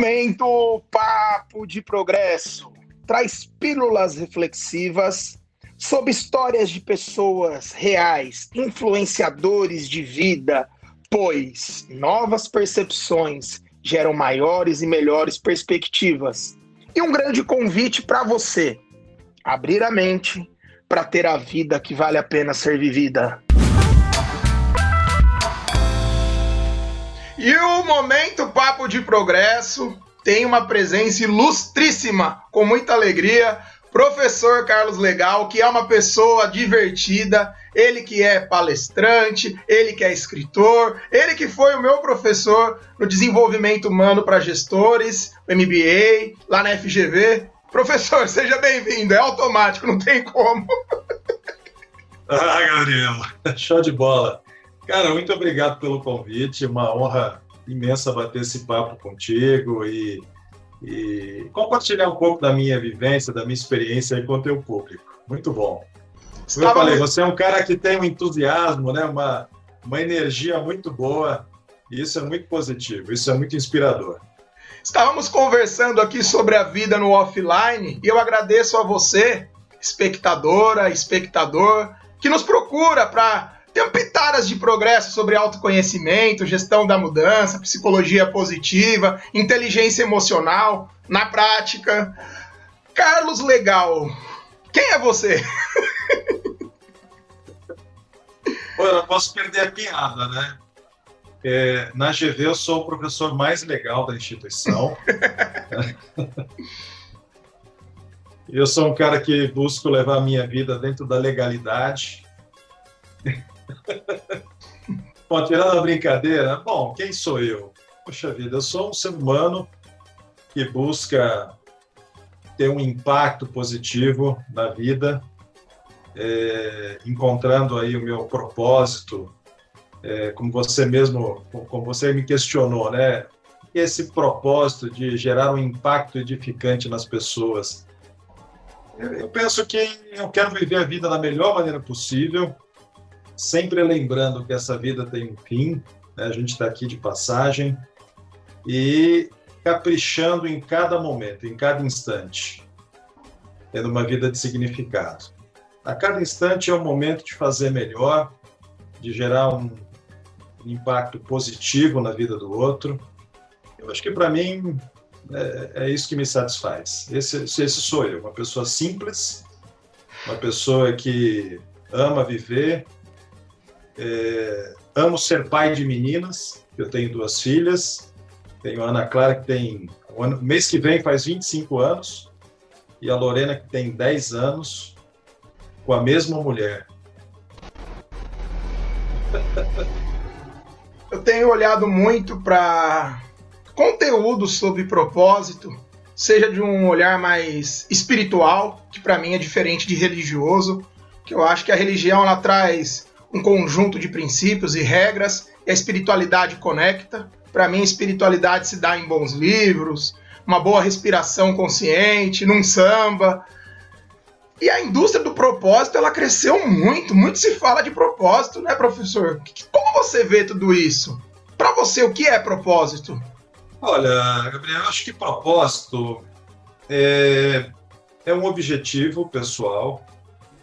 momento Papo de Progresso traz pílulas reflexivas sobre histórias de pessoas reais, influenciadores de vida, pois novas percepções geram maiores e melhores perspectivas. E um grande convite para você: abrir a mente para ter a vida que vale a pena ser vivida. E o momento Papo de Progresso tem uma presença ilustríssima, com muita alegria, professor Carlos Legal, que é uma pessoa divertida, ele que é palestrante, ele que é escritor, ele que foi o meu professor no desenvolvimento humano para gestores, MBA, lá na FGV. Professor, seja bem-vindo, é automático, não tem como. Ah, Gabriel, show de bola. Cara, muito obrigado pelo convite. Uma honra imensa bater esse papo contigo e, e compartilhar um pouco da minha vivência, da minha experiência com o teu público. Muito bom. Como eu falei, você é um cara que tem um entusiasmo, né? uma, uma energia muito boa, e isso é muito positivo, isso é muito inspirador. Estávamos conversando aqui sobre a vida no offline e eu agradeço a você, espectadora, espectador, que nos procura para ter pitadas de progresso sobre autoconhecimento, gestão da mudança, psicologia positiva, inteligência emocional, na prática. Carlos Legal, quem é você? Pô, eu não posso perder a piada, né? É, na GV eu sou o professor mais legal da instituição. eu sou um cara que busco levar a minha vida dentro da legalidade. Bom, tirando a brincadeira, bom, quem sou eu? Poxa vida, eu sou um ser humano que busca ter um impacto positivo na vida, é, encontrando aí o meu propósito, é, como você mesmo, como você me questionou, né? Esse propósito de gerar um impacto edificante nas pessoas. Eu penso que eu quero viver a vida da melhor maneira possível, sempre lembrando que essa vida tem um fim, né? a gente está aqui de passagem, e caprichando em cada momento, em cada instante, tendo uma vida de significado. A cada instante é um momento de fazer melhor, de gerar um impacto positivo na vida do outro. Eu acho que para mim é, é, isso que me satisfaz. Esse, esse sou eu, uma pessoa simples, uma pessoa que ama viver, é, amo ser pai de meninas, eu tenho duas filhas, tenho a Ana Clara que tem, mês que vem faz 25 anos, e a Lorena que tem 10 anos, com a mesma mulher. Eu tenho olhado muito para conteúdo sobre propósito, seja de um olhar mais espiritual, que para mim é diferente de religioso, que eu acho que a religião ela traz um conjunto de princípios e regras, e a espiritualidade conecta. Para mim, espiritualidade se dá em bons livros, uma boa respiração consciente, num samba. E a indústria do propósito, ela cresceu muito, muito se fala de propósito, né, professor? Como você vê tudo isso? Para você, o que é propósito? Olha, Gabriel, acho que propósito é, é um objetivo pessoal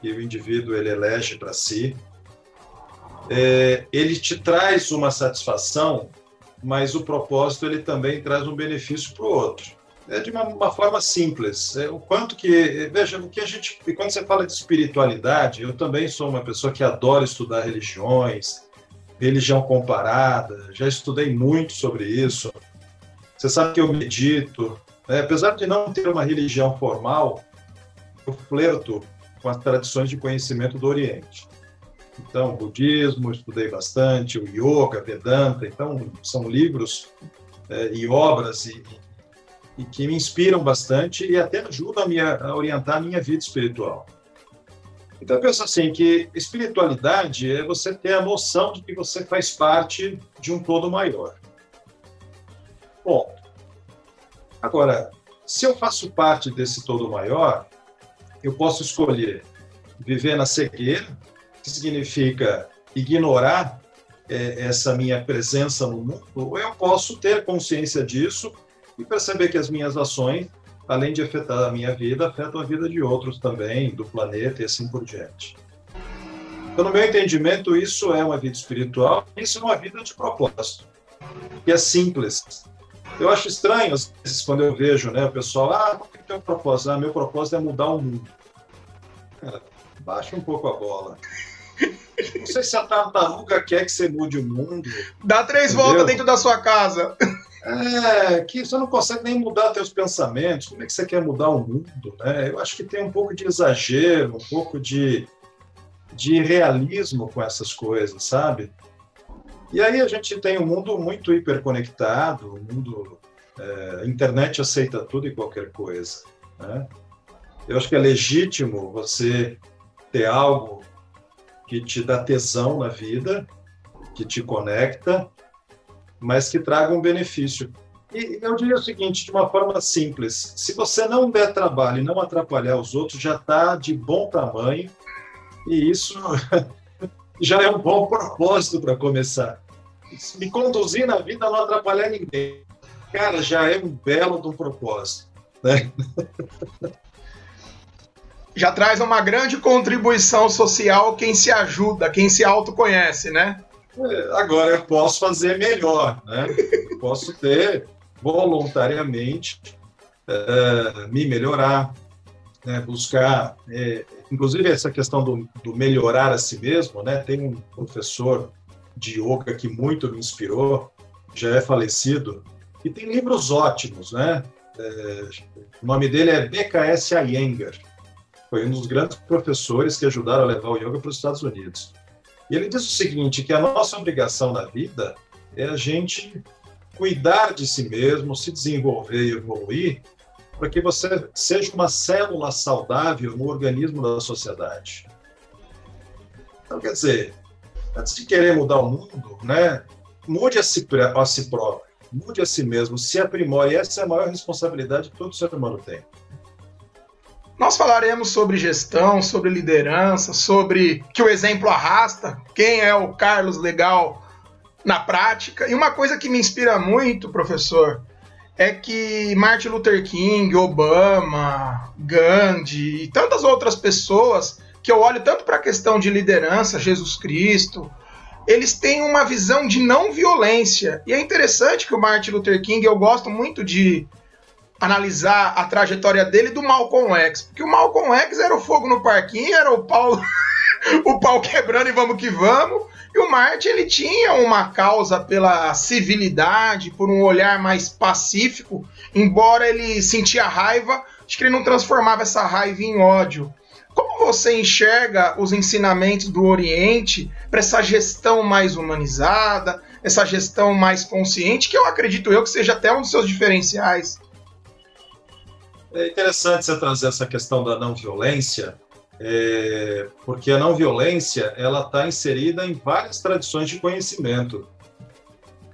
que o indivíduo ele elege para si é, ele te traz uma satisfação, mas o propósito ele também traz um benefício para o outro. É de uma, uma forma simples. É, o quanto que veja o que a gente quando você fala de espiritualidade, eu também sou uma pessoa que adora estudar religiões, religião comparada. Já estudei muito sobre isso. Você sabe que eu medito, né? apesar de não ter uma religião formal, eu flerto com as tradições de conhecimento do Oriente. Então, budismo, estudei bastante, o yoga, Vedanta, então são livros é, e obras e, e, que me inspiram bastante e até ajudam a, me, a orientar a minha vida espiritual. Então, eu penso assim, que espiritualidade é você ter a noção de que você faz parte de um todo maior. Bom, agora, se eu faço parte desse todo maior, eu posso escolher viver na cegueira, significa ignorar é, essa minha presença no mundo, ou eu posso ter consciência disso e perceber que as minhas ações, além de afetar a minha vida, afetam a vida de outros também, do planeta e assim por diante. Então, no meu entendimento, isso é uma vida espiritual, isso é uma vida de propósito, que é simples. Eu acho estranho, às vezes, quando eu vejo né, o pessoal, ah, qual que é o propósito? Ah, meu propósito é mudar o mundo. Cara, baixa um pouco a bola. Não sei se a tartaruga quer que você mude o mundo. Dá três entendeu? voltas dentro da sua casa. É, que você não consegue nem mudar seus pensamentos. Como é que você quer mudar o mundo? Né? Eu acho que tem um pouco de exagero, um pouco de de realismo com essas coisas, sabe? E aí a gente tem um mundo muito hiperconectado, um mundo é, a internet aceita tudo e qualquer coisa, né? Eu acho que é legítimo você ter algo que te dá tesão na vida, que te conecta, mas que traga um benefício. E eu diria o seguinte, de uma forma simples: se você não der trabalho e não atrapalhar os outros, já está de bom tamanho e isso já é um bom propósito para começar. Me conduzir na vida, não atrapalhar ninguém. Cara, já é um belo um propósito. Né? Já traz uma grande contribuição social quem se ajuda, quem se autoconhece, né? É, agora eu posso fazer melhor, né? Eu posso ter voluntariamente é, me melhorar, né? buscar é, inclusive essa questão do, do, melhorar a si mesmo, né? Tem um professor de yoga que muito me inspirou, já é falecido, e tem livros ótimos, né? É, o nome dele é BKS Iyengar. Foi um dos grandes professores que ajudaram a levar o yoga para os Estados Unidos. E ele diz o seguinte, que a nossa obrigação na vida é a gente cuidar de si mesmo, se desenvolver e evoluir para que você seja uma célula saudável no organismo da sociedade. Então, quer dizer, antes de querer mudar o mundo, né, mude a si, a si próprio, mude a si mesmo, se aprimore. Essa é a maior responsabilidade que todo ser humano tem. Nós falaremos sobre gestão, sobre liderança, sobre que o exemplo arrasta, quem é o Carlos legal na prática. E uma coisa que me inspira muito, professor, é que Martin Luther King, Obama, Gandhi e tantas outras pessoas que eu olho tanto para a questão de liderança, Jesus Cristo, eles têm uma visão de não violência. E é interessante que o Martin Luther King, eu gosto muito de analisar a trajetória dele do Malcolm X, porque o Malcolm X era o fogo no parquinho, era o pau o pau quebrando e vamos que vamos. E o Marte ele tinha uma causa pela civilidade, por um olhar mais pacífico, embora ele sentia raiva, acho que ele não transformava essa raiva em ódio. Como você enxerga os ensinamentos do Oriente para essa gestão mais humanizada, essa gestão mais consciente, que eu acredito eu que seja até um dos seus diferenciais? É interessante você trazer essa questão da não violência, é, porque a não violência ela está inserida em várias tradições de conhecimento.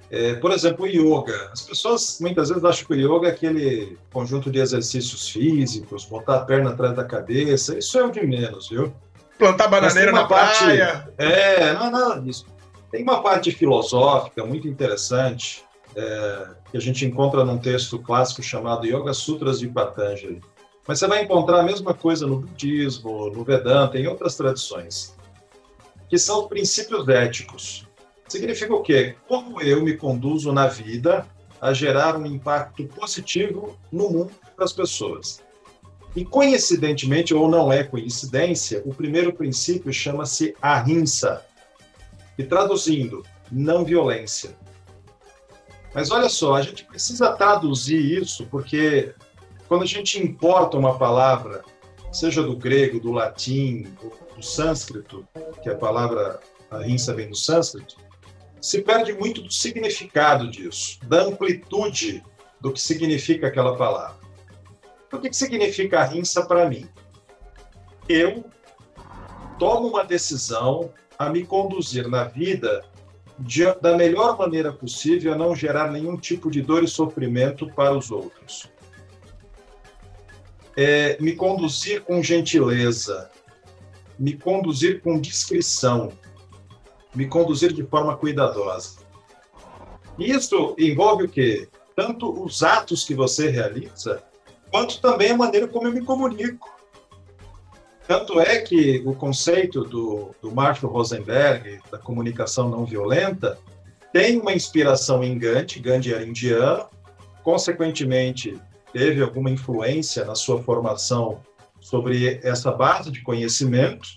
É, por exemplo, o yoga. As pessoas muitas vezes acham que o yoga é aquele conjunto de exercícios físicos, botar a perna atrás da cabeça. Isso é o de menos, viu? Plantar bananeira na parte, praia. É, não é nada disso. Tem uma parte filosófica muito interessante é, que a gente encontra num texto clássico chamado Yoga Sutras de Patanjali mas você vai encontrar a mesma coisa no budismo, no Vedanta, em outras tradições, que são os princípios éticos. Significa o quê? Como eu me conduzo na vida a gerar um impacto positivo no mundo para as pessoas. E coincidentemente, ou não é coincidência, o primeiro princípio chama-se ahimsa, e traduzindo, não violência. Mas olha só, a gente precisa traduzir isso porque quando a gente importa uma palavra, seja do grego, do latim, do, sânscrito, que a palavra ahimsa vem do sânscrito, se perde muito do significado disso, da amplitude do que significa aquela palavra. Então, o que significa ahimsa para mim? Eu tomo uma decisão a me conduzir na vida de, da melhor maneira possível, a não gerar nenhum tipo de dor e sofrimento para os outros é, me conduzir com gentileza, me conduzir com discrição, me conduzir de forma cuidadosa. Isso envolve o quê? tanto os atos que você realiza, quanto também a maneira como eu me comunico. Tanto é que o conceito do, do Marshall Rosenberg, da comunicação não violenta, tem uma inspiração em Gandhi, Gandhi era indiano, consequentemente, teve alguma influência na sua formação sobre essa base de conhecimento,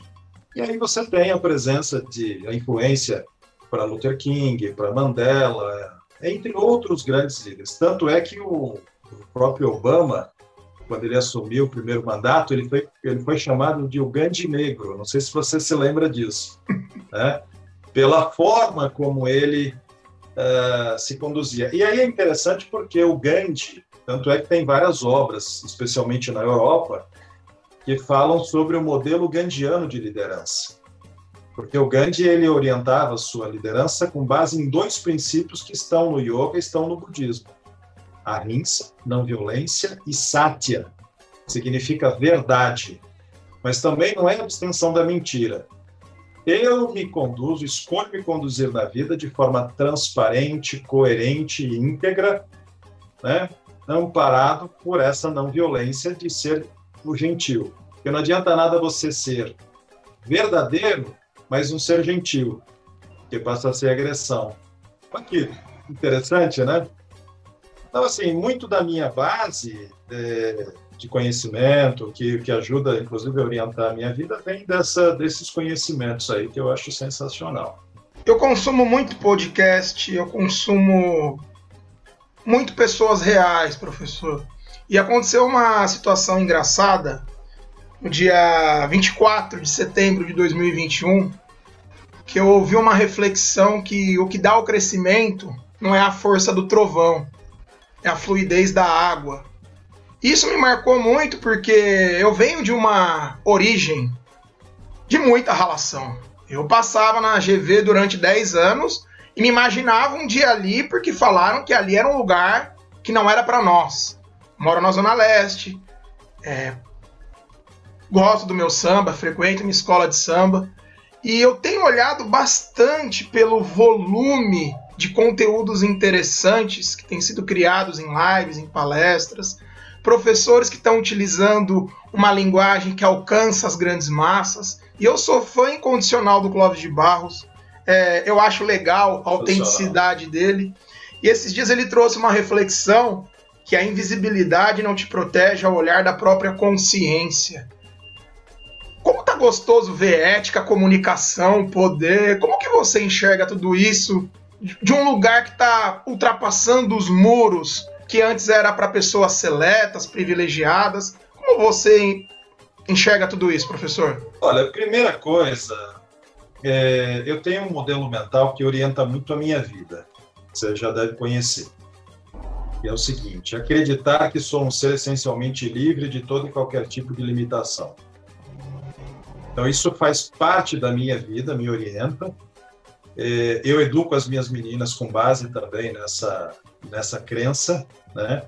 e aí você tem a presença de a influência para Luther King, para Mandela, entre outros grandes líderes. Tanto é que o, o próprio Obama quando ele assumiu o primeiro mandato, ele foi, ele foi chamado de o Gandhi Negro. Não sei se você se lembra disso. Né? Pela forma como ele uh, se conduzia. E aí é interessante porque o Gandhi, tanto é que tem várias obras, especialmente na Europa, que falam sobre o modelo gandiano de liderança. Porque o Gandhi ele orientava sua liderança com base em dois princípios que estão no yoga e estão no budismo ahimsa, não violência, e satya, significa verdade, mas também não é abstenção da mentira. Eu me conduzo, escolho me conduzir na vida de forma transparente, coerente e íntegra, né? amparado por essa não violência de ser o gentil. Porque não adianta nada você ser verdadeiro, mas não ser gentil, que passa a ser agressão. Aqui, interessante, né? Então, assim, muito da minha base é, de conhecimento, que, que ajuda, inclusive, a orientar a minha vida, vem dessa, desses conhecimentos aí, que eu acho sensacional. Eu consumo muito podcast, eu consumo muito pessoas reais, professor. E aconteceu uma situação engraçada no dia 24 de setembro de 2021, que eu ouvi uma reflexão que o que dá o crescimento não é a força do trovão, é a fluidez da água. Isso me marcou muito porque eu venho de uma origem de muita relação. Eu passava na GV durante 10 anos e me imaginava um dia ali porque falaram que ali era um lugar que não era para nós. Moro na Zona Leste, é, gosto do meu samba, frequento minha escola de samba e eu tenho olhado bastante pelo volume de conteúdos interessantes que têm sido criados em lives, em palestras, professores que estão utilizando uma linguagem que alcança as grandes massas. E eu sou fã incondicional do Clóvis de Barros. É, eu acho legal a autenticidade dele. E esses dias ele trouxe uma reflexão que a invisibilidade não te protege ao olhar da própria consciência. Como tá gostoso ver ética, comunicação, poder. Como que você enxerga tudo isso de um lugar que está ultrapassando os muros que antes era para pessoas seletas, privilegiadas. Como você enxerga tudo isso, professor? Olha, primeira coisa, é, eu tenho um modelo mental que orienta muito a minha vida. Você já deve conhecer. E é o seguinte: acreditar que sou um ser essencialmente livre de todo e qualquer tipo de limitação. Então, isso faz parte da minha vida, me orienta. É, eu educo as minhas meninas com base também nessa, nessa crença, né?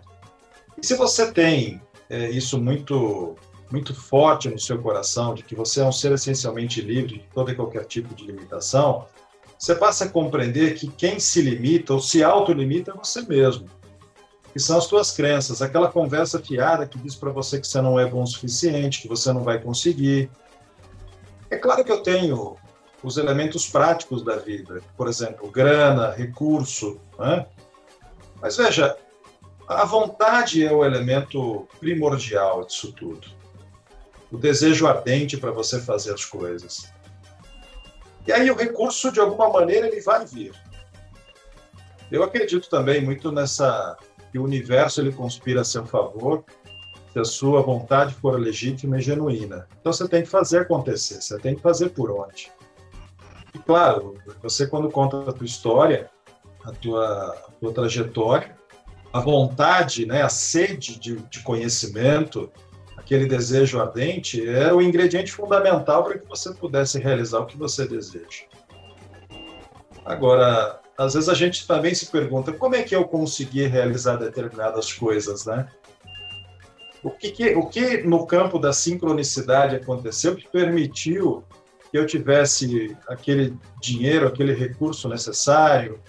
E se você tem é, isso muito muito forte no seu coração de que você é um ser essencialmente livre de todo e qualquer tipo de limitação, você passa a compreender que quem se limita ou se autolimita é você mesmo. Que são as suas crenças, aquela conversa fiada que diz para você que você não é bom o suficiente, que você não vai conseguir. É claro que eu tenho os elementos práticos da vida, por exemplo, grana, recurso. Né? Mas veja, a vontade é o elemento primordial disso tudo. O desejo ardente para você fazer as coisas. E aí o recurso, de alguma maneira, ele vai vir. Eu acredito também muito nessa que o universo ele conspira a seu favor se a sua vontade for legítima e genuína. Então você tem que fazer acontecer, você tem que fazer por onde. E claro, você quando conta a tua história, a tua, a tua trajetória, a vontade, né, a sede de, de conhecimento, aquele desejo ardente, era o ingrediente fundamental para que você pudesse realizar o que você deseja. Agora, às vezes a gente também se pergunta como é que eu consegui realizar determinadas coisas, né? O que, que, o que no campo da sincronicidade aconteceu que permitiu eu tivesse aquele dinheiro, aquele recurso necessário.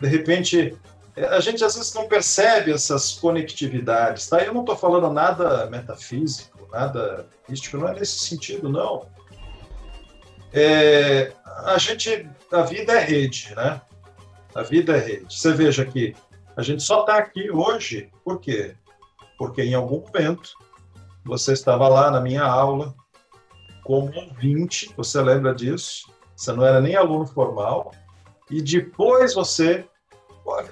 De repente, é, a gente às vezes não percebe essas conectividades, tá? Eu não estou falando nada metafísico, nada místico, não é nesse sentido, não. É, a gente, a vida é rede, né? A vida é rede. Você veja que a gente só está aqui hoje, por quê? Porque em algum momento você estava lá na minha aula como ouvinte, você lembra disso? Você não era nem aluno formal, e depois você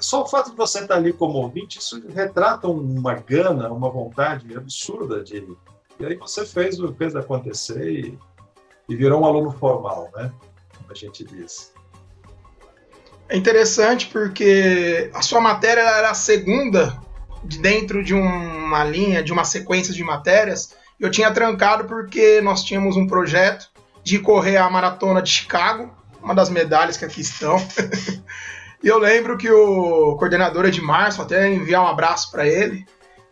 só o fato de você estar ali como ouvinte, isso retrata uma gana, uma vontade absurda de. E aí você fez, fez acontecer e, e virou um aluno formal, né? Como a gente diz. É interessante porque a sua matéria era a segunda de dentro de uma linha, de uma sequência de matérias. Eu tinha trancado porque nós tínhamos um projeto de correr a maratona de Chicago, uma das medalhas que aqui estão. E eu lembro que o coordenador Edmarço, até enviar um abraço para ele,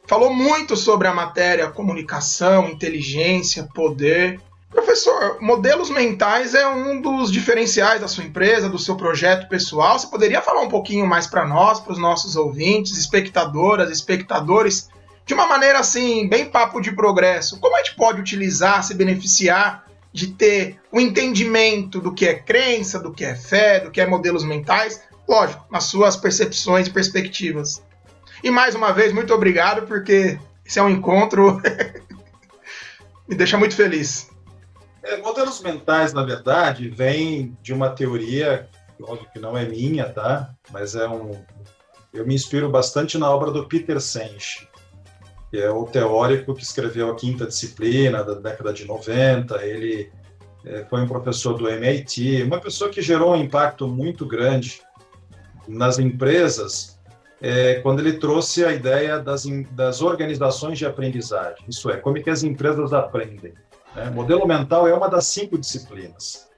falou muito sobre a matéria comunicação, inteligência, poder. Professor, modelos mentais é um dos diferenciais da sua empresa, do seu projeto pessoal. Você poderia falar um pouquinho mais para nós, para os nossos ouvintes, espectadoras, espectadores, de uma maneira assim, bem papo de progresso? Como a gente pode utilizar, se beneficiar de ter o um entendimento do que é crença, do que é fé, do que é modelos mentais, lógico, nas suas percepções e perspectivas. E mais uma vez, muito obrigado, porque esse é um encontro me deixa muito feliz. É, modelos mentais, na verdade, vêm de uma teoria, óbvio que não é minha, tá? Mas é um. Eu me inspiro bastante na obra do Peter Senge, que é o teórico que escreveu a quinta disciplina da década de 90. Ele é, foi um professor do MIT, uma pessoa que gerou um impacto muito grande nas empresas é, quando ele trouxe a ideia das, das organizações de aprendizagem, isso é, como é que as empresas aprendem. Né? Modelo mental é uma das cinco disciplinas.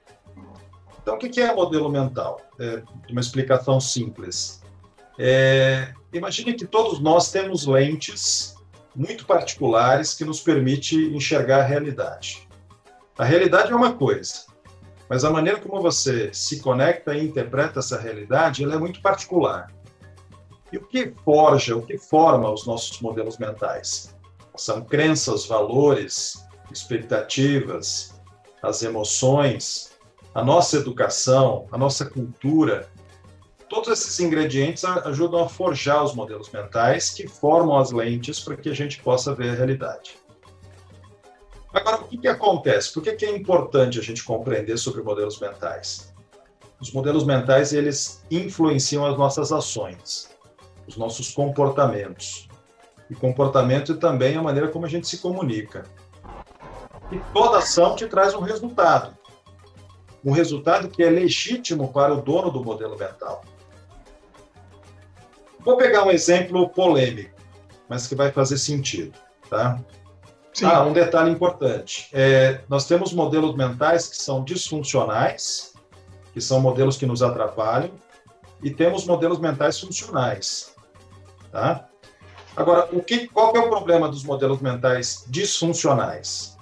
Então, o que é modelo mental? É uma explicação simples. É, imagine que todos nós temos lentes muito particulares que nos permite enxergar a realidade. A realidade é uma coisa, mas a maneira como você se conecta e interpreta essa realidade, ela é muito particular. E o que forja, o que forma os nossos modelos mentais? São crenças, valores, expectativas, as emoções, a nossa educação, a nossa cultura. Todos esses ingredientes ajudam a forjar os modelos mentais que formam as lentes para que a gente possa ver a realidade. Agora, o que, que acontece? Por que, que é importante a gente compreender sobre modelos mentais? Os modelos mentais, eles influenciam as nossas ações, os nossos comportamentos. E comportamento é também a maneira como a gente se comunica. E toda ação te traz um resultado. Um resultado que é legítimo para o dono do modelo mental. Vou pegar um exemplo polêmico, mas que vai fazer sentido, tá? Sim. Ah, um detalhe importante. É, nós temos modelos mentais que são disfuncionais, que são modelos que nos atrapalham, e temos modelos mentais funcionais. Tá? Agora, o que, qual que é o problema dos modelos mentais disfuncionais?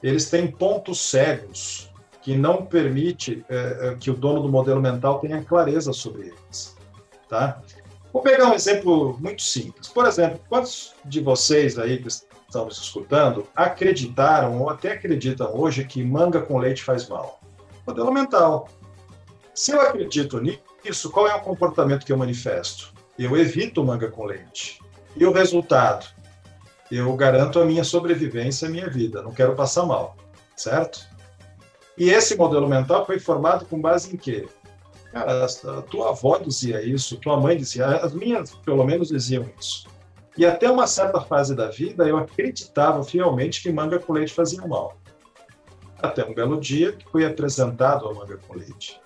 Eles têm pontos cegos que não permite é, é que o dono do modelo mental tenha clareza sobre eles. Tá? Vou pegar um exemplo muito simples. Por exemplo, quantos de vocês aí que estão nos escutando acreditaram ou até acreditam hoje que manga com leite faz mal. Modelo mental. Se eu acredito nisso, qual é o comportamento que eu manifesto? Eu evito manga com leite. E o resultado? Eu garanto a minha sobrevivência, a minha vida. Não quero passar mal, certo? E esse modelo mental foi formado com base em quê? Cara, a tua avó dizia isso, tua mãe dizia, as minhas pelo menos diziam isso. E até uma certa fase da vida eu acreditava fielmente que manga com leite fazia mal. Até um belo dia que fui apresentado a manga com leite.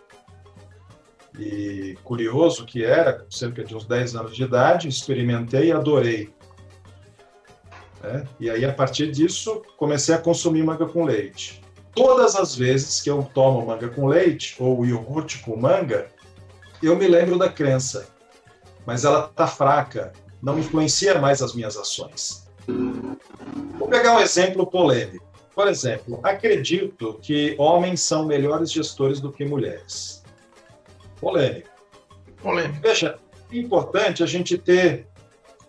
E curioso que era, com cerca de uns 10 anos de idade, experimentei e adorei. É? E aí, a partir disso, comecei a consumir manga com leite. Todas as vezes que eu tomo manga com leite, ou iogurte com manga, eu me lembro da crença. Mas ela está fraca, não influencia mais as minhas ações. Vou pegar um exemplo polêmico. Por exemplo, acredito que homens são melhores gestores do que mulheres. Polêmico. Polêmico. Veja, é importante a gente ter,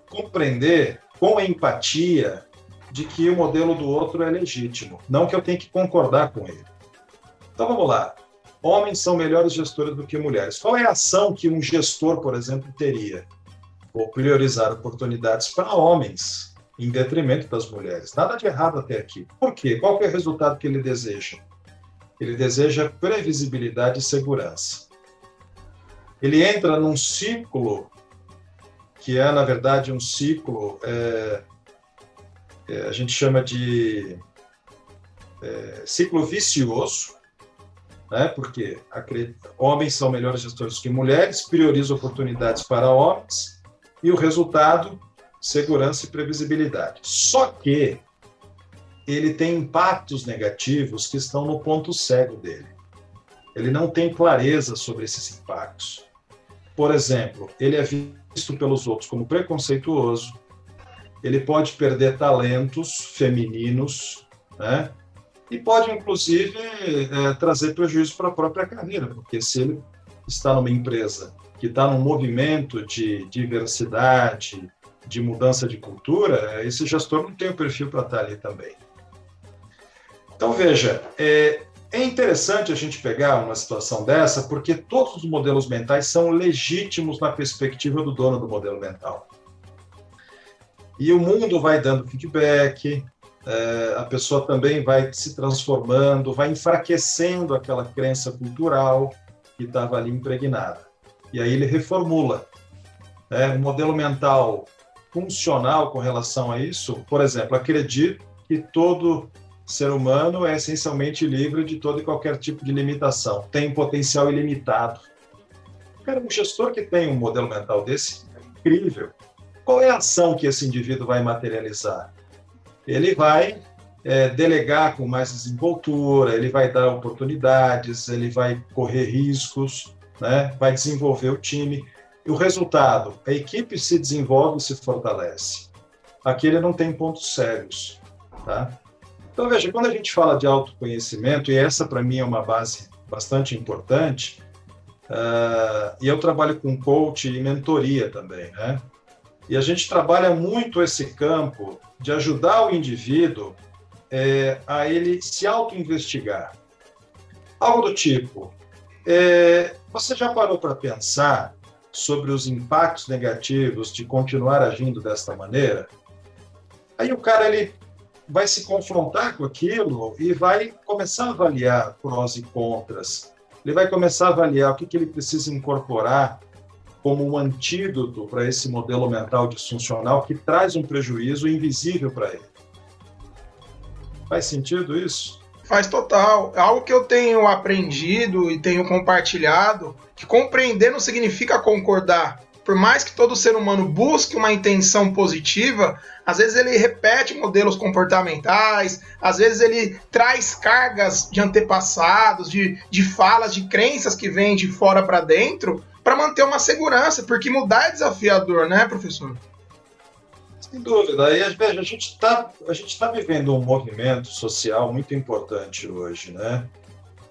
compreender com empatia de que o modelo do outro é legítimo, não que eu tenha que concordar com ele. Então vamos lá. Homens são melhores gestores do que mulheres. Qual é a ação que um gestor, por exemplo, teria? Ou priorizar oportunidades para homens em detrimento das mulheres. Nada de errado até aqui. Por quê? Qual é o resultado que ele deseja? Ele deseja previsibilidade e segurança. Ele entra num ciclo que é, na verdade, um ciclo, é, é, a gente chama de é, ciclo vicioso, né? porque homens são melhores gestores que mulheres, prioriza oportunidades para homens, e o resultado, segurança e previsibilidade. Só que ele tem impactos negativos que estão no ponto cego dele. Ele não tem clareza sobre esses impactos. Por exemplo, ele é visto pelos outros como preconceituoso, ele pode perder talentos femininos, né? E pode, inclusive, é, trazer prejuízo para a própria carreira, porque se ele está numa empresa que está num movimento de diversidade, de mudança de cultura, esse gestor não tem o perfil para estar ali também. Então, veja, é, é interessante a gente pegar uma situação dessa, porque todos os modelos mentais são legítimos na perspectiva do dono do modelo mental. E o mundo vai dando feedback, é, a pessoa também vai se transformando, vai enfraquecendo aquela crença cultural que estava ali impregnada. E aí ele reformula. Né? Um modelo mental funcional com relação a isso, por exemplo, acredito que todo ser humano é essencialmente livre de todo e qualquer tipo de limitação, tem potencial ilimitado. Cara, um gestor que tem um modelo mental desse é incrível. Qual é a ação que esse indivíduo vai materializar? Ele vai é, delegar com mais desenvoltura, ele vai dar oportunidades, ele vai correr riscos, né? vai desenvolver o time. E o resultado, a equipe se desenvolve e se fortalece. Aqui ele não tem pontos cegos. Tá? Então, veja, quando a gente fala de autoconhecimento, e essa para mim é uma base bastante importante, uh, e eu trabalho com coach e mentoria também, né? E a gente trabalha muito esse campo de ajudar o indivíduo é, a ele se auto-investigar. Algo do tipo, é, você já parou para pensar sobre os impactos negativos de continuar agindo desta maneira? Aí o cara ele vai se confrontar com aquilo e vai começar a avaliar prós e contras. Ele vai começar a avaliar o que, que ele precisa incorporar como um antídoto para esse modelo mental disfuncional que traz um prejuízo invisível para ele. Faz sentido isso? Faz total. É algo que eu tenho aprendido e tenho compartilhado, que compreender não significa concordar por mais que todo ser humano busque uma intenção positiva, às vezes ele repete modelos comportamentais, às vezes ele traz cargas de antepassados, de, de falas, de crenças que vêm de fora para dentro, para manter uma segurança, porque mudar é desafiador, né, professor? Sem dúvida. E veja, a gente está tá vivendo um movimento social muito importante hoje, né?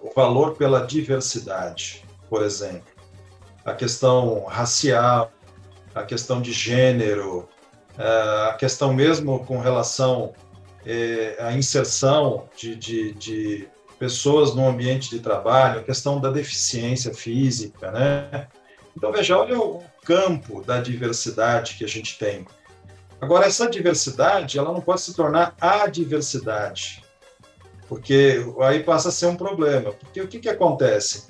O valor pela diversidade, por exemplo a questão racial, a questão de gênero, é, a questão mesmo com relação é, à inserção de, de, de pessoas no ambiente de trabalho, a questão da deficiência física, né? Então, veja, olha o campo da diversidade que a gente tem. Agora, essa diversidade, ela não pode se tornar a diversidade, porque aí passa a ser um problema. Porque o que, que acontece?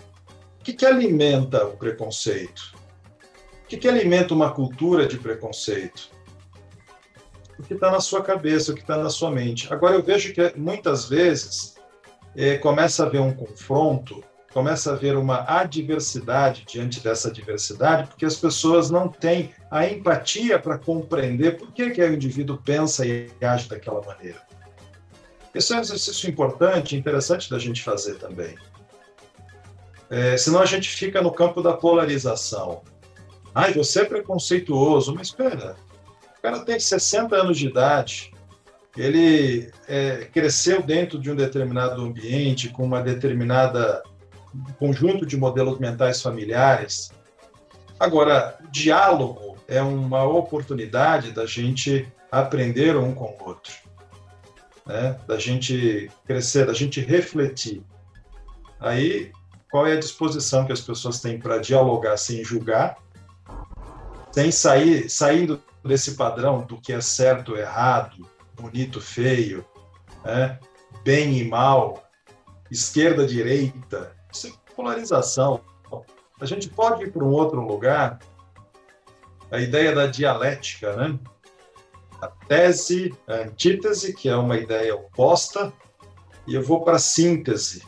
que, que alimenta o preconceito? O que, que alimenta uma cultura de preconceito? O que está na sua cabeça, o que está na sua mente. Agora, eu vejo que muitas vezes é, começa a haver um confronto, começa a haver uma adversidade diante dessa diversidade, porque as pessoas não têm a empatia para compreender por que, que o indivíduo pensa e age daquela maneira. Esse é um exercício importante, interessante da gente fazer também. É, senão a gente fica no campo da polarização. Ai, você é preconceituoso, mas espera, o cara tem 60 anos de idade, ele é, cresceu dentro de um determinado ambiente, com uma determinada conjunto de modelos mentais familiares, Agora, diálogo é uma oportunidade da gente aprender um com o outro, né? da gente crescer, da gente refletir. Aí, qual é a disposição que as pessoas têm para dialogar sem julgar, sem sair saindo desse padrão do que é certo, errado, bonito, feio, né? bem e mal, esquerda, direita, isso polarização. A gente pode ir para um outro lugar, a ideia da dialética, né? A tese, a antítese, que é uma ideia oposta, e eu vou para a síntese,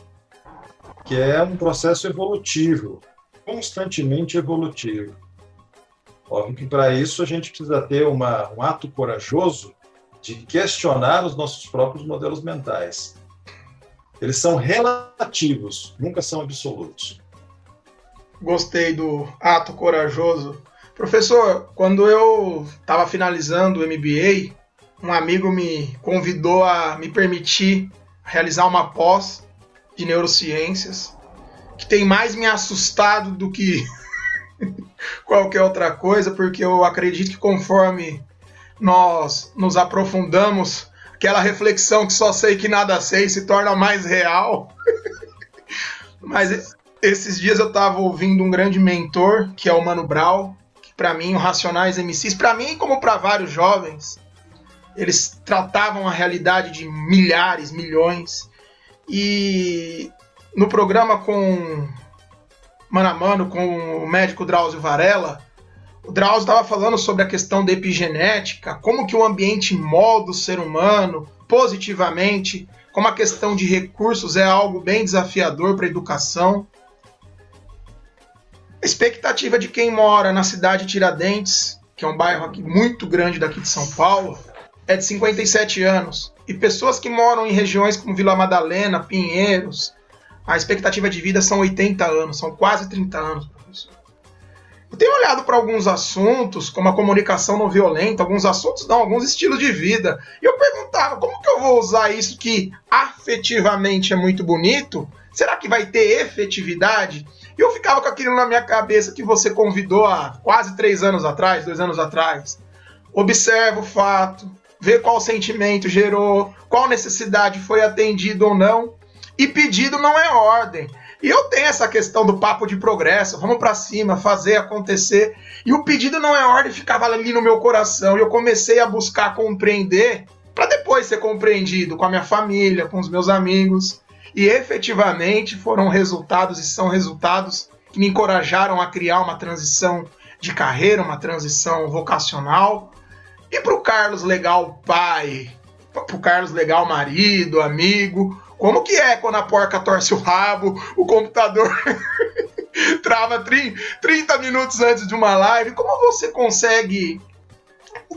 que é um processo evolutivo, constantemente evolutivo. Óbvio que para isso a gente precisa ter uma, um ato corajoso de questionar os nossos próprios modelos mentais. Eles são relativos, nunca são absolutos. Gostei do ato corajoso. Professor, quando eu estava finalizando o MBA, um amigo me convidou a me permitir realizar uma pós de neurociências, que tem mais me assustado do que qualquer outra coisa, porque eu acredito que conforme nós nos aprofundamos, aquela reflexão que só sei que nada sei se torna mais real. Mas esses dias eu estava ouvindo um grande mentor, que é o Mano Brown, que para mim, o Racionais MCs, para mim como para vários jovens, eles tratavam a realidade de milhares, milhões. E no programa com mano a mano com o médico Drauzio Varela, o Drauzio estava falando sobre a questão da epigenética, como que o ambiente molda o ser humano positivamente, como a questão de recursos é algo bem desafiador para a educação. A expectativa de quem mora na cidade de Tiradentes, que é um bairro aqui muito grande daqui de São Paulo, é de 57 anos. E pessoas que moram em regiões como Vila Madalena, Pinheiros, a expectativa de vida são 80 anos, são quase 30 anos. Eu tenho olhado para alguns assuntos, como a comunicação não violenta, alguns assuntos não, alguns estilos de vida. E eu perguntava, como que eu vou usar isso que afetivamente é muito bonito? Será que vai ter efetividade? E eu ficava com aquilo na minha cabeça que você convidou há quase três anos atrás, dois anos atrás. Observa o fato, vê qual sentimento gerou, qual necessidade foi atendida ou não e pedido não é ordem. E eu tenho essa questão do papo de progresso, vamos para cima, fazer acontecer. E o pedido não é ordem ficava ali no meu coração. E eu comecei a buscar compreender para depois ser compreendido com a minha família, com os meus amigos. E efetivamente foram resultados e são resultados que me encorajaram a criar uma transição de carreira, uma transição vocacional. E para o Carlos Legal pai, para o Carlos Legal marido, amigo, como que é quando a porca torce o rabo, o computador trava 30 minutos antes de uma live? Como você consegue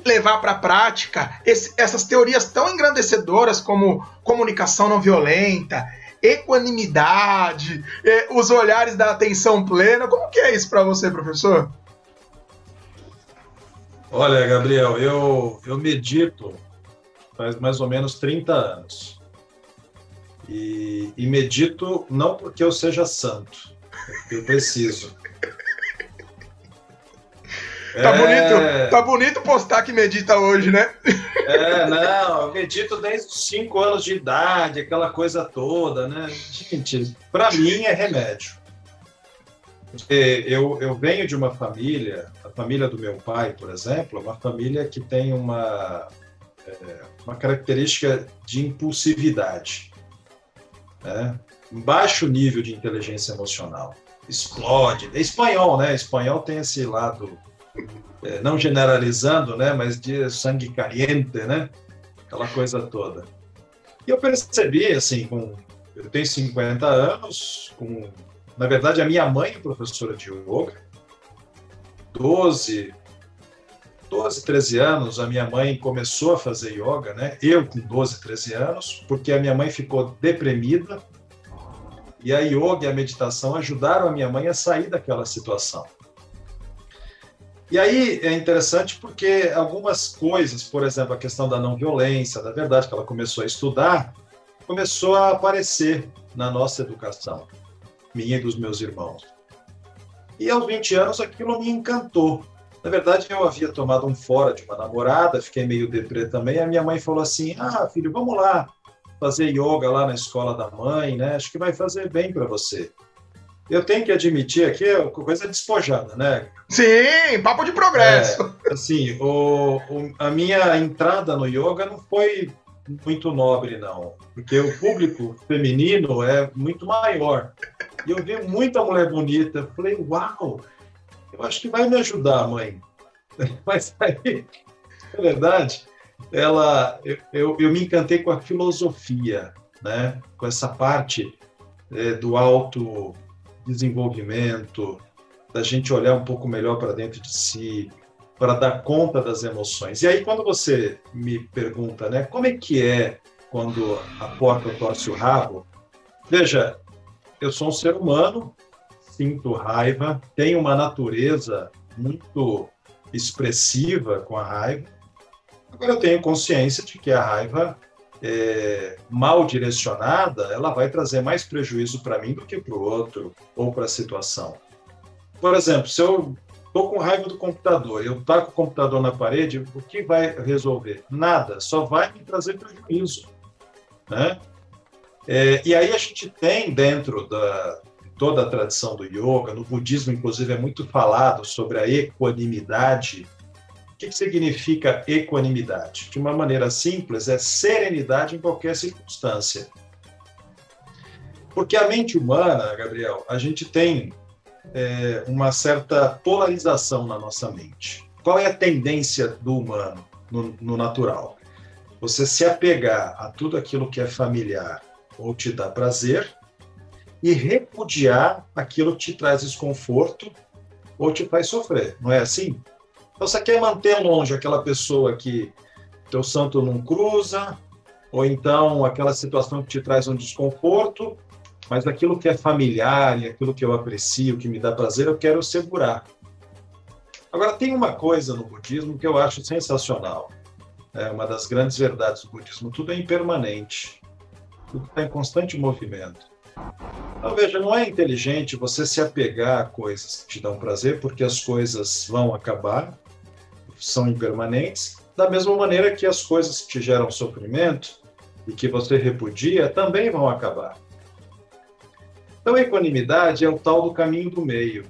levar para a prática esse, essas teorias tão engrandecedoras como comunicação não violenta, equanimidade, eh, os olhares da atenção plena? Como que é isso para você, professor? Olha, Gabriel, eu, eu medito faz mais ou menos 30 anos. E, e medito não porque eu seja santo, é porque eu preciso. Tá, é... bonito, tá bonito postar que medita hoje, né? É, não, eu medito desde os 5 anos de idade, aquela coisa toda, né? Gente, para mim é remédio. Eu, eu venho de uma família, a família do meu pai, por exemplo, é uma família que tem uma, é, uma característica de impulsividade né? baixo nível de inteligência emocional. Explode. É espanhol, né? Espanhol tem esse lado, é, não generalizando, né? Mas de sangue caliente, né? Aquela coisa toda. E eu percebi, assim, com, eu tenho 50 anos, com, na verdade, a minha mãe é professora de yoga, 12, 12, 13 anos, a minha mãe começou a fazer yoga, né? Eu com 12, 13 anos, porque a minha mãe ficou deprimida. E a yoga e a meditação ajudaram a minha mãe a sair daquela situação. E aí é interessante porque algumas coisas, por exemplo, a questão da não violência, da verdade, que ela começou a estudar, começou a aparecer na nossa educação, minha e dos meus irmãos. E aos 20 anos aquilo me encantou. Na verdade, eu havia tomado um fora de uma namorada, fiquei meio deprê também. A minha mãe falou assim: Ah, filho, vamos lá fazer yoga lá na escola da mãe, né? Acho que vai fazer bem para você. Eu tenho que admitir aqui, é coisa despojada, né? Sim, papo de progresso. É, assim, o, o, a minha entrada no yoga não foi muito nobre, não. Porque o público feminino é muito maior. E eu vi muita mulher bonita. Falei, uau, eu acho que vai me ajudar, mãe. Mas aí, é verdade, ela, eu, eu, eu, me encantei com a filosofia, né? com essa parte é, do autodesenvolvimento, da gente olhar um pouco melhor para dentro de si, para dar conta das emoções. E aí, quando você me pergunta, né, como é que é quando a porta torce o rabo? Veja, eu sou um ser humano, sinto raiva, tenho uma natureza muito expressiva com a raiva. Agora eu tenho consciência de que a raiva é, mal direcionada, ela vai trazer mais prejuízo para mim do que para o outro ou para a situação. Por exemplo, se eu estou com raiva do computador, eu taco o computador na parede, o que vai resolver? Nada, só vai me trazer prejuízo. Né? É, e aí a gente tem dentro da, toda a tradição do yoga, no budismo, inclusive, é muito falado sobre a equanimidade. O que, significa equanimidade? De uma maneira simples, é serenidade em qualquer circunstância. Porque a mente humana, Gabriel, a gente tem é, uma certa polarização na nossa mente. Qual é a tendência do humano no, no natural? Você se apegar a tudo aquilo que é familiar ou te dá prazer e repudiar aquilo que te traz desconforto ou te faz sofrer, não é assim? Então você quer manter longe aquela pessoa que teu santo não cruza, ou então aquela situação que te traz um desconforto, mas aquilo que é familiar e aquilo que eu aprecio, que me dá prazer, eu quero segurar. Agora, tem uma coisa no budismo que eu acho sensacional. É uma das grandes verdades do budismo: tudo é impermanente, tudo está em constante movimento. Então, veja, não é inteligente você se apegar a coisas que te dão prazer, porque as coisas vão acabar, são impermanentes, da mesma maneira que as coisas que te geram sofrimento e que você repudia também vão acabar. Então, a equanimidade é o tal do caminho do meio.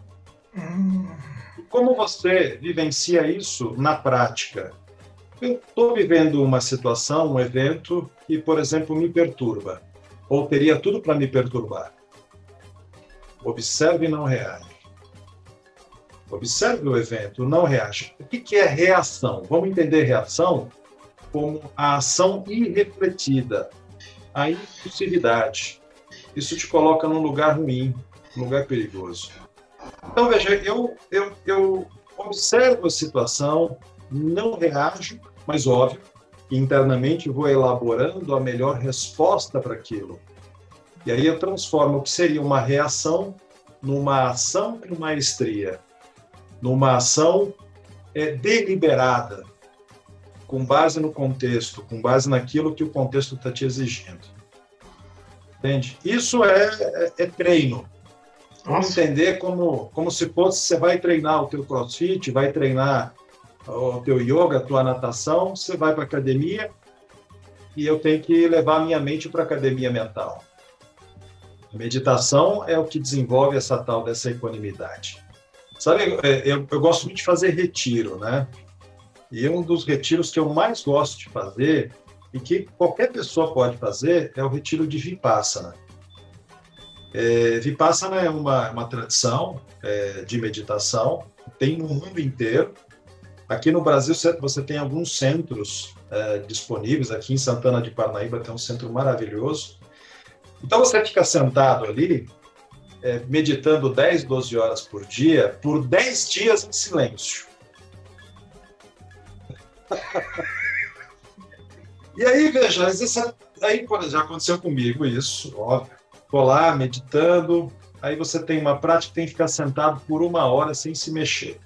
Hum. Como você vivencia isso na prática? Eu estou vivendo uma situação, um evento que, por exemplo, me perturba ou teria tudo para me perturbar. Observe e não reage. Observe o evento, não reage. O que é reação? Vamos entender reação como a ação irrefletida, a impulsividade. Isso te coloca num lugar ruim, num lugar perigoso. Então, veja, eu, eu, eu observo a situação, não reajo, mas óbvio, internamente vou elaborando a melhor resposta para aquilo. E aí eu transformo o que seria uma reação numa ação com maestria, numa ação é, deliberada, com base no contexto, com base naquilo que o contexto está te exigindo. Entende? Isso é, é, é treino. Vamos entender como, como se fosse você vai treinar o teu crossfit, vai treinar o teu yoga, a tua natação, você vai para a academia e eu tenho que levar a minha mente para a academia mental. Meditação é o que desenvolve essa tal dessa equanimidade. Sabe, é, eu, eu gosto muito de fazer retiro, né? E um dos retiros que eu mais gosto de fazer e que qualquer pessoa pode fazer é o retiro de Vipassana. É, Vipassana é uma, uma tradição é, de meditação, tem no mundo inteiro, Aqui no Brasil você tem alguns centros é, disponíveis. Aqui em Santana de Parnaíba tem um centro maravilhoso. Então você fica sentado ali, é, meditando 10, 12 horas por dia, por 10 dias em silêncio. e aí, veja, aí já aconteceu comigo isso, óbvio. Estou lá meditando, aí você tem uma prática que tem que ficar sentado por uma hora sem se mexer.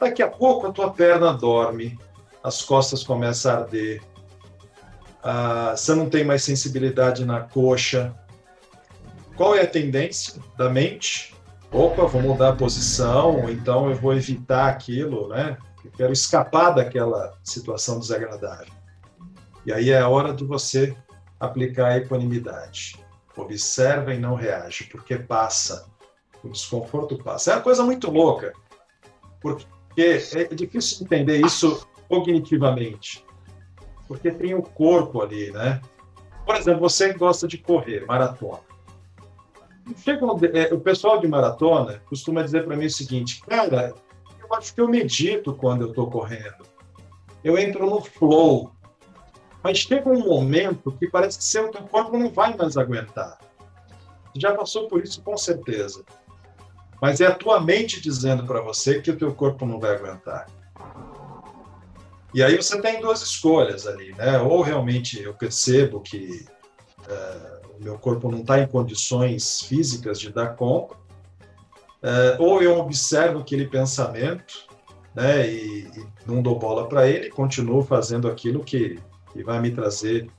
Daqui a pouco a tua perna dorme, as costas começam a arder, ah, você não tem mais sensibilidade na coxa. Qual é a tendência da mente? opa, vou mudar a posição, então eu vou evitar aquilo, né? Eu quero escapar daquela situação desagradável. E aí é a hora de você aplicar a equanimidade. Observa e não reage, porque passa. O desconforto passa. É uma coisa muito louca, porque é difícil entender isso cognitivamente, porque tem o corpo ali, né? Por exemplo, você gosta de correr, maratona. Chega é, o pessoal de maratona costuma dizer para mim o seguinte, cara, eu acho que eu medito quando eu estou correndo. Eu entro no flow. Mas chega um momento que parece que seu teu corpo não vai mais aguentar. Já passou por isso com certeza. Mas é a tua mente dizendo para você que o teu corpo não vai aguentar. E aí você tem duas escolhas ali, né? Ou realmente eu percebo que uh, o meu corpo não está em condições físicas de dar conta, uh, ou eu observo aquele pensamento, né? E, e não dou bola para ele, continuo fazendo aquilo que, que vai me trazer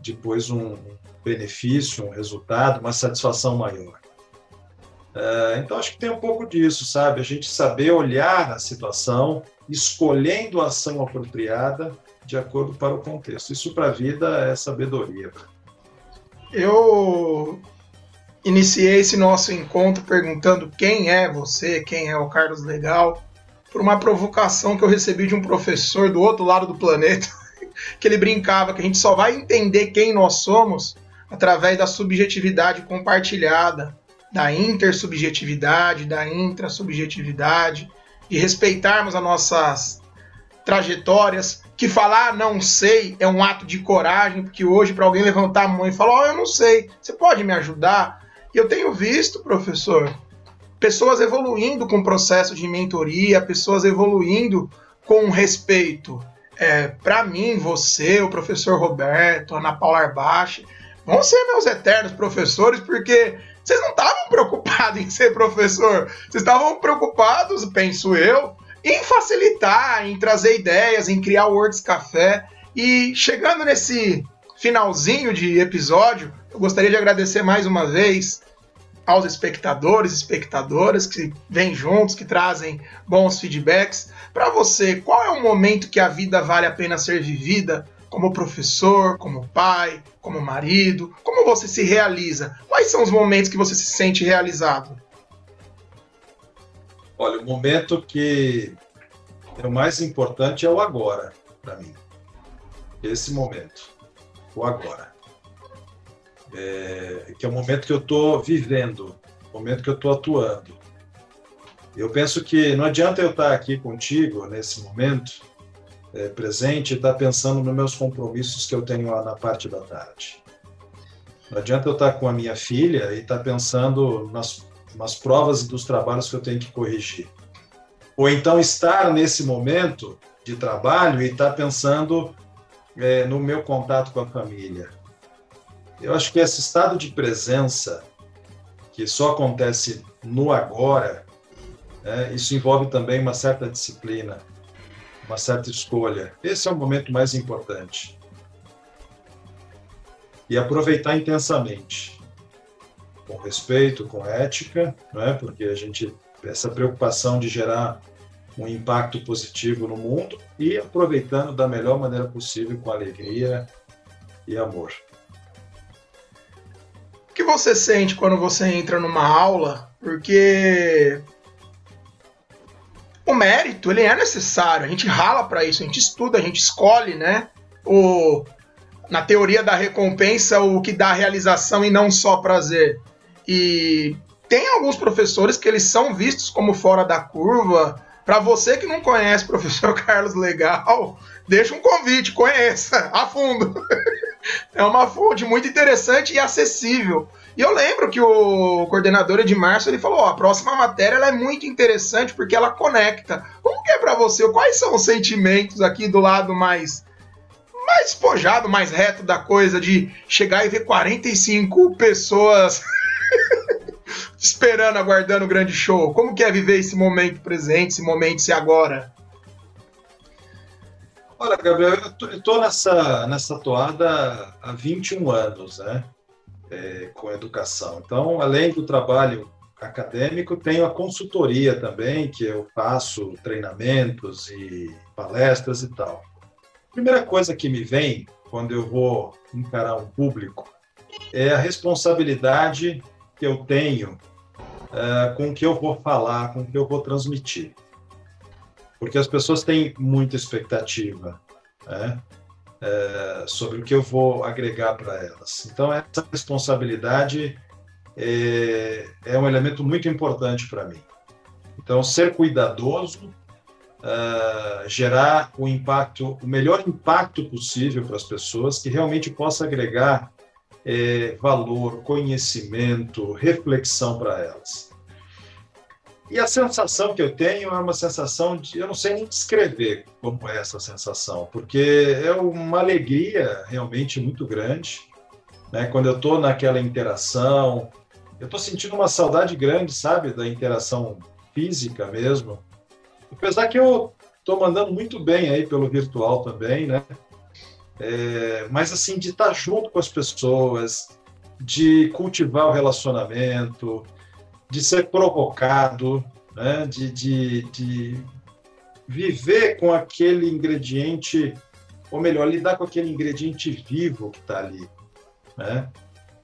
depois um benefício, um resultado, uma satisfação maior. Uh, então acho que tem um pouco disso, sabe? A gente saber olhar a situação escolhendo a ação apropriada de acordo para o contexto. Isso para a vida é sabedoria. Eu iniciei esse nosso encontro perguntando quem é você, quem é o Carlos Legal, por uma provocação que eu recebi de um professor do outro lado do planeta, que ele brincava que a gente só vai entender quem nós somos através da subjetividade compartilhada, da intersubjetividade, da intrasubjetividade, de respeitarmos as nossas trajetórias, que falar não sei é um ato de coragem, porque hoje para alguém levantar a mão e falar, oh, eu não sei, você pode me ajudar? E eu tenho visto, professor, pessoas evoluindo com o processo de mentoria, pessoas evoluindo com respeito. É, para mim, você, o professor Roberto, Ana Paula Arbache, vão ser meus eternos professores, porque vocês não estavam preocupados em ser professor, vocês estavam preocupados, penso eu, em facilitar, em trazer ideias, em criar Words Café. E chegando nesse finalzinho de episódio, eu gostaria de agradecer mais uma vez aos espectadores, espectadoras que vêm juntos, que trazem bons feedbacks. Para você, qual é o momento que a vida vale a pena ser vivida? Como professor, como pai, como marido? Como você se realiza? Quais são os momentos que você se sente realizado? Olha, o momento que é o mais importante é o agora, para mim. Esse momento, o agora. É, que é o momento que eu estou vivendo, o momento que eu estou atuando. Eu penso que não adianta eu estar aqui contigo nesse momento é, presente e estar tá pensando nos meus compromissos que eu tenho lá na parte da tarde. Não adianta eu estar tá com a minha filha e estar tá pensando nas, nas provas e dos trabalhos que eu tenho que corrigir. Ou então estar nesse momento de trabalho e estar pensando é, no meu contato com a família. Eu acho que esse estado de presença, que só acontece no agora, é, isso envolve também uma certa disciplina uma certa escolha. Esse é o momento mais importante. E aproveitar intensamente, com respeito, com ética, não é? porque a gente essa preocupação de gerar um impacto positivo no mundo e aproveitando da melhor maneira possível com alegria e amor. O que você sente quando você entra numa aula? Porque o mérito ele é necessário, a gente rala para isso, a gente estuda, a gente escolhe, né? O, na teoria da recompensa, o que dá realização e não só prazer. E tem alguns professores que eles são vistos como fora da curva. Para você que não conhece o professor Carlos Legal, deixa um convite, conheça a fundo. é uma fonte muito interessante e acessível. E eu lembro que o coordenador Edmarcio ele falou: a próxima matéria ela é muito interessante porque ela conecta. Como que é para você? Quais são os sentimentos aqui do lado mais mais espojado, mais reto da coisa de chegar e ver 45 pessoas esperando, aguardando o grande show? Como que é viver esse momento presente, esse momento, esse agora? Olha, Gabriel, eu estou nessa, nessa toada há 21 anos, né? é, com educação. Então, além do trabalho acadêmico, tenho a consultoria também, que eu faço treinamentos e palestras e tal. Primeira coisa que me vem quando eu vou encarar um público é a responsabilidade que eu tenho uh, com o que eu vou falar, com o que eu vou transmitir. Porque as pessoas têm muita expectativa né, uh, sobre o que eu vou agregar para elas. Então, essa responsabilidade é, é um elemento muito importante para mim. Então, ser cuidadoso, uh, gerar o impacto, o melhor impacto possível para as pessoas, que realmente possa agregar é, valor, conhecimento, reflexão para elas. E a sensação que eu tenho é uma sensação de. Eu não sei nem descrever como é essa sensação, porque é uma alegria realmente muito grande. Né? Quando eu estou naquela interação, eu estou sentindo uma saudade grande, sabe, da interação física mesmo. Apesar que eu estou mandando muito bem aí pelo virtual também, né? É, mas assim, de estar junto com as pessoas, de cultivar o relacionamento, de ser provocado, né? de, de, de viver com aquele ingrediente, ou melhor, lidar com aquele ingrediente vivo que está ali. Né?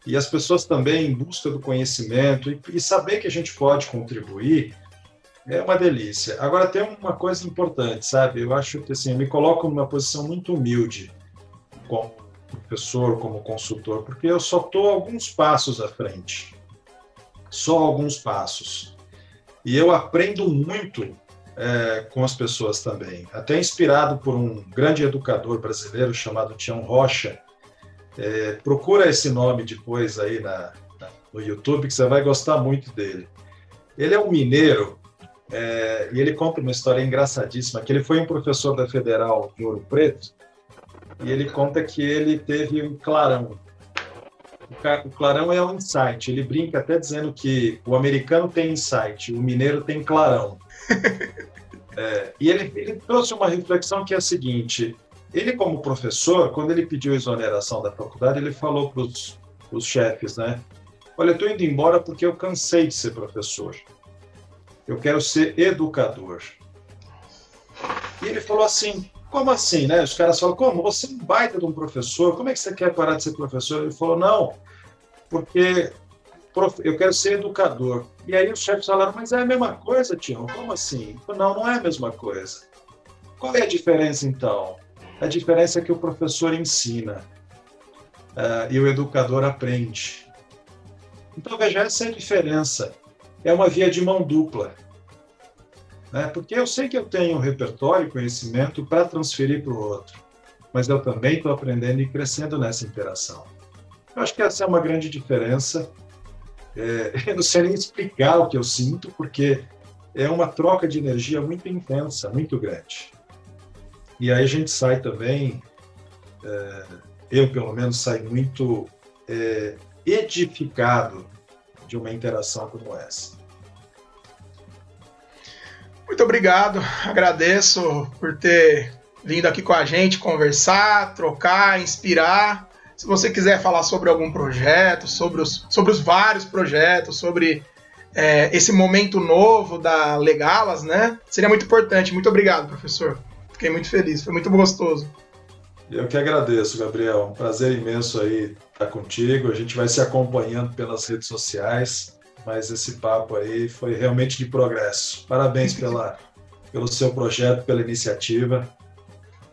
E as pessoas também em busca do conhecimento e, e saber que a gente pode contribuir é uma delícia. Agora tem uma coisa importante, sabe? Eu acho que assim, eu me coloco numa posição muito humilde como professor, como consultor, porque eu só estou alguns passos à frente. Só alguns passos. E eu aprendo muito é, com as pessoas também. Até inspirado por um grande educador brasileiro chamado Tião Rocha. É, procura esse nome depois aí na, na, no YouTube, que você vai gostar muito dele. Ele é um mineiro é, e ele conta uma história engraçadíssima, que ele foi um professor da Federal de Ouro Preto e ele conta que ele teve um clarão. O clarão é um insight. Ele brinca até dizendo que o americano tem insight, o mineiro tem clarão. É, e ele, ele trouxe uma reflexão que é a seguinte: ele, como professor, quando ele pediu exoneração da faculdade, ele falou para os chefes, né? Olha, eu estou indo embora porque eu cansei de ser professor. Eu quero ser educador. E ele falou assim: como assim, né? Os caras falam, como? Você é um baita de um professor, como é que você quer parar de ser professor? Ele falou, não, porque eu quero ser educador. E aí os chefes falaram, mas é a mesma coisa, Tião, como assim? Falei, não, não é a mesma coisa. Qual é a diferença, então? A diferença é que o professor ensina uh, e o educador aprende. Então, veja, essa é a diferença. É uma via de mão dupla né? porque eu sei que eu tenho um repertório e conhecimento para transferir para o outro, mas eu também estou aprendendo e crescendo nessa interação. Eu acho que essa é uma grande diferença. É, eu não sei nem explicar o que eu sinto, porque é uma troca de energia muito intensa, muito grande. E aí a gente sai também, é, eu pelo menos saio muito é, edificado de uma interação como essa. Muito obrigado, agradeço por ter vindo aqui com a gente conversar, trocar, inspirar. Se você quiser falar sobre algum projeto, sobre os, sobre os vários projetos, sobre é, esse momento novo da Legalas, né? Seria muito importante. Muito obrigado, professor. Fiquei muito feliz, foi muito gostoso. Eu que agradeço, Gabriel. Um prazer imenso aí estar contigo. A gente vai se acompanhando pelas redes sociais mas esse papo aí foi realmente de progresso. Parabéns pela, pelo seu projeto, pela iniciativa.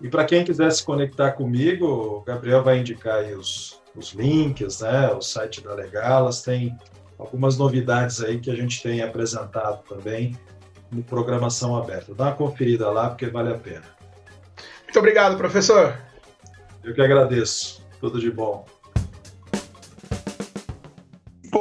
E para quem quiser se conectar comigo, o Gabriel vai indicar aí os, os links, né? O site da Legalas tem algumas novidades aí que a gente tem apresentado também no Programação Aberta. Dá uma conferida lá, porque vale a pena. Muito obrigado, professor. Eu que agradeço. Tudo de bom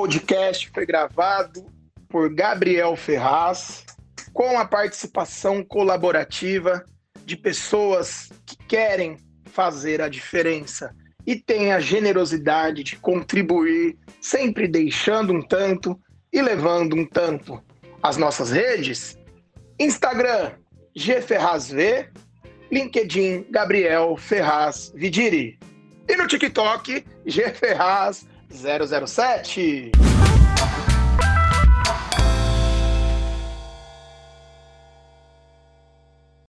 podcast foi gravado por Gabriel Ferraz, com a participação colaborativa de pessoas que querem fazer a diferença e têm a generosidade de contribuir, sempre deixando um tanto e levando um tanto. As nossas redes: Instagram, GFerrazV, LinkedIn, Gabriel Ferraz Vidiri. E no TikTok, Gferraz 007.